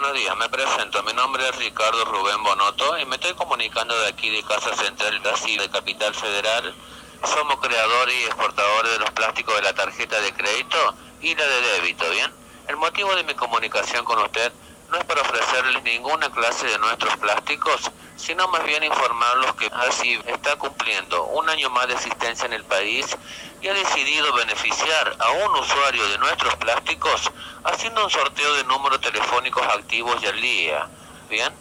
buenos días. Me presento. Mi nombre es Ricardo Rubén Bonoto y me estoy comunicando de aquí de Casa Central de Capital Federal. Somos creadores y exportadores de los plásticos de la tarjeta de crédito y la de débito, ¿bien? El motivo de mi comunicación con usted no es para ofrecerles ninguna clase de nuestros plásticos, sino más bien informarlos que así está cumpliendo un año más de existencia en el país y ha decidido beneficiar a un usuario de nuestros plásticos haciendo un sorteo de números telefónicos activos y al día. ¿Bien?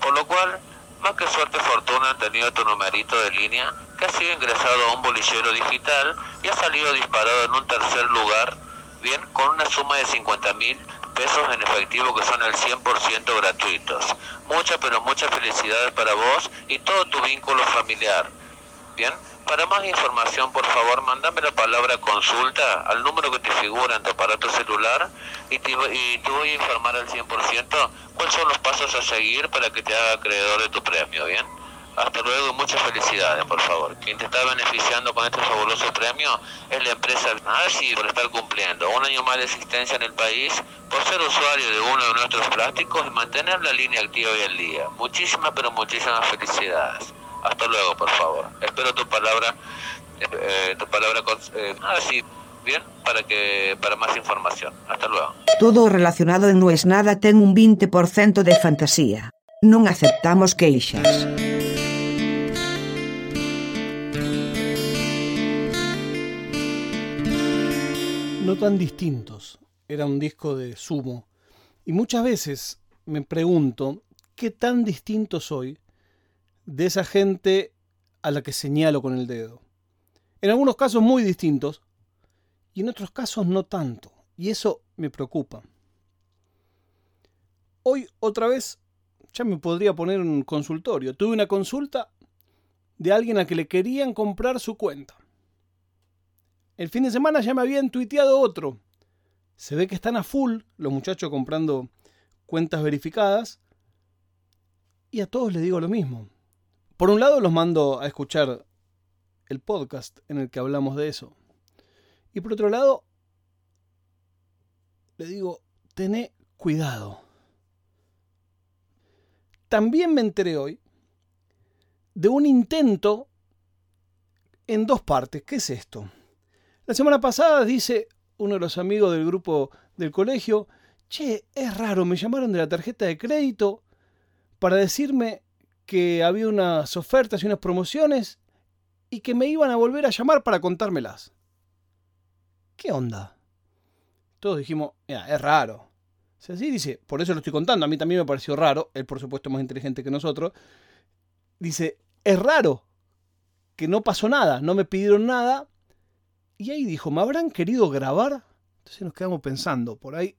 Por lo cual, más que suerte fortuna han tenido tu numerito de línea que ha sido ingresado a un bolillero digital y ha salido disparado en un tercer lugar, bien, con una suma de 50 mil pesos en efectivo que son el 100% gratuitos. Muchas, pero muchas felicidades para vos y todo tu vínculo familiar. Bien, para más información, por favor, mándame la palabra consulta al número que te figura en tu aparato celular y y te voy a informar al 100% cuáles son los pasos a seguir para que te haga acreedor de tu premio, ¿bien? Hasta luego muchas felicidades, por favor. Quien te está beneficiando con este fabuloso premio es la empresa ASI por estar cumpliendo un año más de existencia en el país, por ser usuario de uno de nuestros plásticos y mantener la línea activa hoy al día. Muchísimas, pero muchísimas felicidades. Hasta luego, por favor. Espero tu palabra, eh, tu palabra, eh, ah, sí, bien, para que para más información. Hasta luego. Todo relacionado en No es nada ten un 20% de fantasía. Non aceptamos queixas. No tan distintos. Era un disco de sumo. Y muchas veces me pregunto qué tan distinto soy de esa gente a la que señalo con el dedo. En algunos casos muy distintos y en otros casos no tanto. Y eso me preocupa. Hoy otra vez ya me podría poner un consultorio. Tuve una consulta de alguien a que le querían comprar su cuenta. El fin de semana ya me habían tuiteado otro. Se ve que están a full los muchachos comprando cuentas verificadas. Y a todos les digo lo mismo. Por un lado los mando a escuchar el podcast en el que hablamos de eso. Y por otro lado, le digo, tené cuidado. También me enteré hoy de un intento en dos partes. ¿Qué es esto? La semana pasada dice uno de los amigos del grupo del colegio, che, es raro, me llamaron de la tarjeta de crédito para decirme que había unas ofertas y unas promociones y que me iban a volver a llamar para contármelas. ¿Qué onda? Todos dijimos, es raro. Si así dice, por eso lo estoy contando, a mí también me pareció raro, él por supuesto es más inteligente que nosotros. Dice, es raro que no pasó nada, no me pidieron nada. Y ahí dijo, ¿me habrán querido grabar? Entonces nos quedamos pensando, por ahí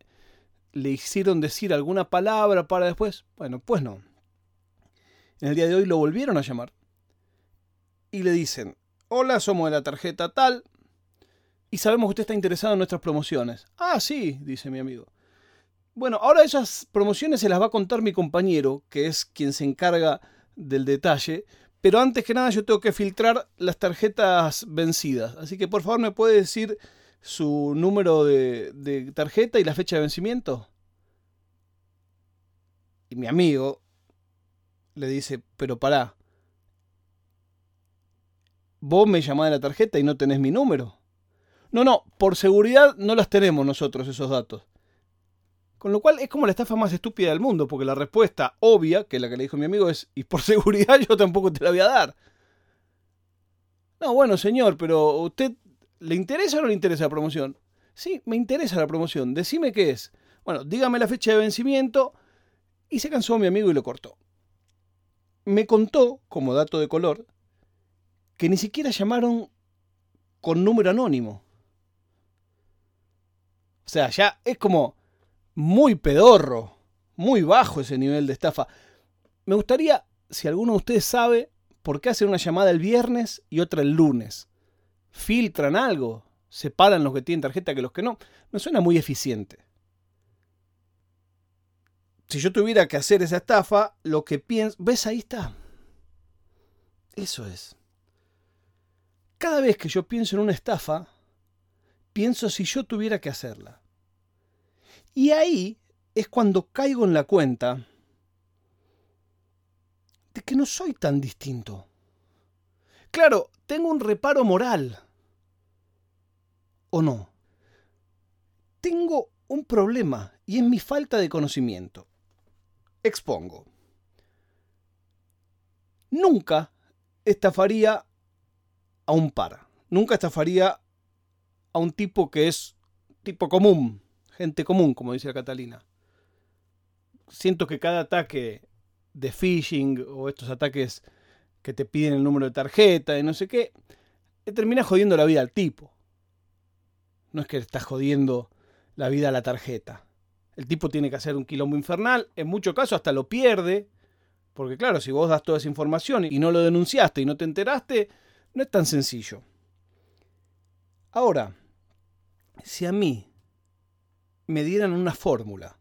le hicieron decir alguna palabra para después. Bueno, pues no. En el día de hoy lo volvieron a llamar y le dicen, hola, somos de la tarjeta tal y sabemos que usted está interesado en nuestras promociones. Ah, sí, dice mi amigo. Bueno, ahora esas promociones se las va a contar mi compañero, que es quien se encarga del detalle, pero antes que nada yo tengo que filtrar las tarjetas vencidas. Así que por favor me puede decir su número de, tarjeta y la fecha de vencimiento. Y mi amigo, le dice, pero pará, vos me llamás de la tarjeta y no tenés mi número. No, no, por seguridad no las tenemos nosotros esos datos. Con lo cual es como la estafa más estúpida del mundo, porque la respuesta obvia, que la que le dijo mi amigo, es, y por seguridad yo tampoco te la voy a dar. No, bueno, señor, pero ¿usted le interesa o no le interesa la promoción? Sí, me interesa la promoción, decime qué es. Bueno, dígame la fecha de vencimiento. Y se cansó mi amigo y lo cortó me contó, como dato de color, que ni siquiera llamaron con número anónimo. O sea, ya es como muy pedorro, muy bajo ese nivel de estafa. Me gustaría, si alguno de ustedes sabe, por qué hacen una llamada el viernes y otra el lunes. ¿Filtran algo? ¿Separan los que tienen tarjeta que los que no? Me suena muy eficiente si yo tuviera que hacer esa estafa, lo que pienso... ¿Ves? Ahí está. Eso es. Cada vez que yo pienso en una estafa, pienso si yo tuviera que hacerla. Y ahí es cuando caigo en la cuenta de que no soy tan distinto. Claro, tengo un reparo moral. ¿O no? Tengo un problema y es mi falta de conocimiento. Expongo. Nunca estafaría a un par. Nunca estafaría a un tipo que es tipo común, gente común, como dice Catalina. Siento que cada ataque de phishing o estos ataques que te piden el número de tarjeta y no sé qué, te termina jodiendo la vida al tipo. No es que estás jodiendo la vida a la tarjeta. El tipo tiene que hacer un quilombo infernal, en muchos casos hasta lo pierde, porque claro, si vos das toda esa información y no lo denunciaste y no te enteraste, no es tan sencillo. Ahora, si a mí me dieran una fórmula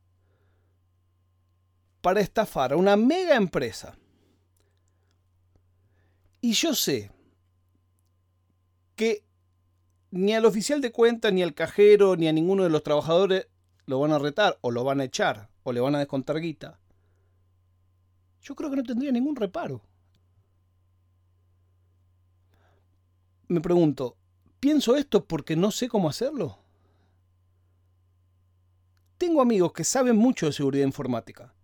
para estafar a una mega empresa, y yo sé que ni al oficial de cuenta, ni al cajero, ni a ninguno de los trabajadores lo van a retar, o lo van a echar, o le van a descontar guita. Yo creo que no tendría ningún reparo. Me pregunto, ¿pienso esto porque no sé cómo hacerlo? Tengo amigos que saben mucho de seguridad informática.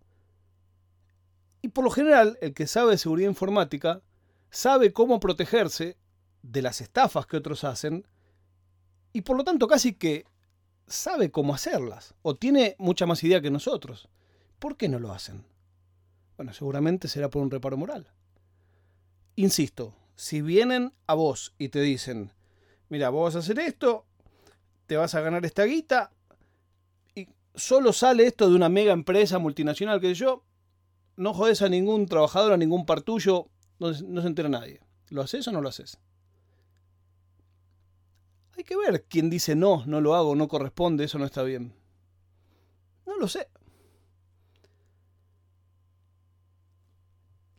Y por lo general, el que sabe de seguridad informática sabe cómo protegerse de las estafas que otros hacen y por lo tanto casi que sabe cómo hacerlas o tiene mucha más idea que nosotros. ¿Por qué no lo hacen? Bueno, seguramente será por un reparo moral. Insisto, si vienen a vos y te dicen, mira, vos vas a hacer esto, te vas a ganar esta guita, solo sale esto de una mega empresa multinacional que yo, no jodes a ningún trabajador, a ningún par tuyo, no, no se entera nadie. ¿Lo haces o no lo haces? Hay que ver quién dice no, no lo hago, no corresponde, eso no está bien. No lo sé.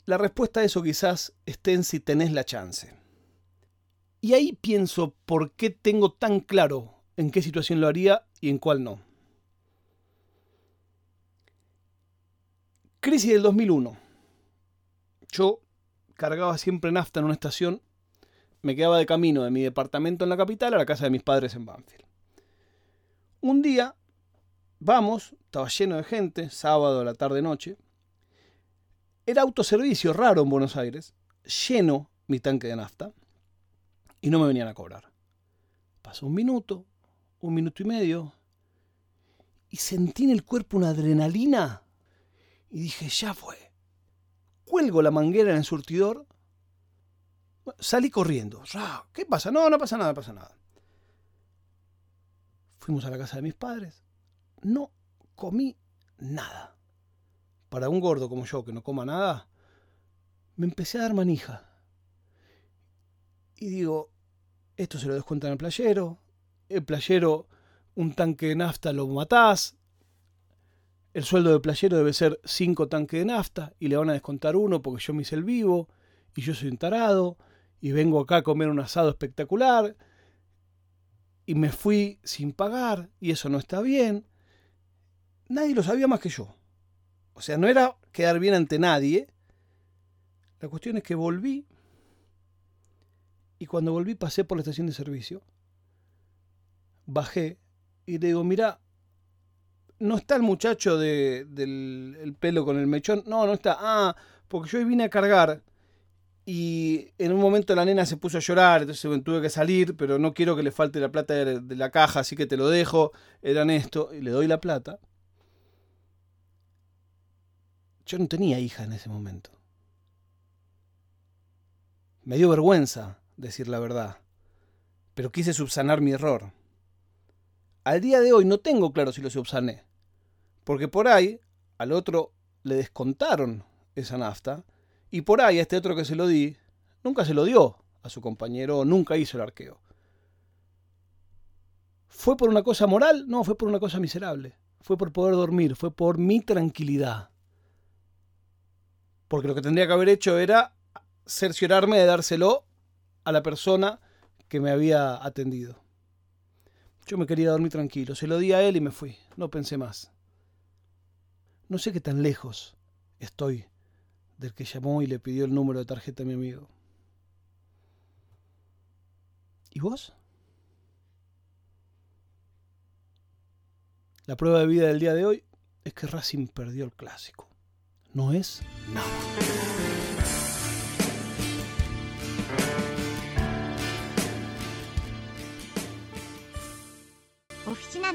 La respuesta a eso quizás esté en si tenés la chance. Y ahí pienso por qué tengo tan claro en qué situación lo haría y en cuál no. Crisis del 2001. Yo cargaba siempre nafta en una estación me quedaba de camino de mi departamento en la capital a la casa de mis padres en Banfield. Un día, vamos, estaba lleno de gente, sábado a la tarde-noche. Era autoservicio raro en Buenos Aires, lleno mi tanque de nafta, y no me venían a cobrar. Pasó un minuto, un minuto y medio, y sentí en el cuerpo una adrenalina, y dije, ya fue. Cuelgo la manguera en el surtidor Salí corriendo. ¿Qué pasa? No, no pasa nada, no pasa nada. Fuimos a la casa de mis padres. No comí nada. Para un gordo como yo que no coma nada, me empecé a dar manija. Y digo, esto se lo descuentan al playero. El playero, un tanque de nafta lo matás. El sueldo del playero debe ser cinco tanques de nafta y le van a descontar uno porque yo me hice el vivo y yo soy un tarado y vengo acá a comer un asado espectacular y me fui sin pagar y eso no está bien. Nadie lo sabía más que yo. O sea, no era quedar bien ante nadie. La cuestión es que volví y cuando volví pasé por la estación de servicio. Bajé y le digo, mira, no está el muchacho de, del el pelo con el mechón. No, no está. Ah, porque yo vine a cargar y en un momento la nena se puso a llorar, entonces tuve que salir, pero no quiero que le falte la plata de la caja, así que te lo dejo. Eran esto, y le doy la plata. Yo no tenía hija en ese momento. Me dio vergüenza decir la verdad, pero quise subsanar mi error. Al día de hoy no tengo claro si lo subsané, porque por ahí al otro le descontaron esa nafta y por ahí, a este otro que se lo di, nunca se lo dio a su compañero, nunca hizo el arqueo. ¿Fue por una cosa moral? No, fue por una cosa miserable. Fue por poder dormir, fue por mi tranquilidad. Porque lo que tendría que haber hecho era cerciorarme de dárselo a la persona que me había atendido. Yo me quería dormir tranquilo, se lo di a él y me fui, no pensé más. No sé qué tan lejos estoy del que llamó y le pidió el número de tarjeta a mi amigo. ¿Y vos? La prueba de vida del día de hoy es que Racing perdió el clásico. No es nada. Oficina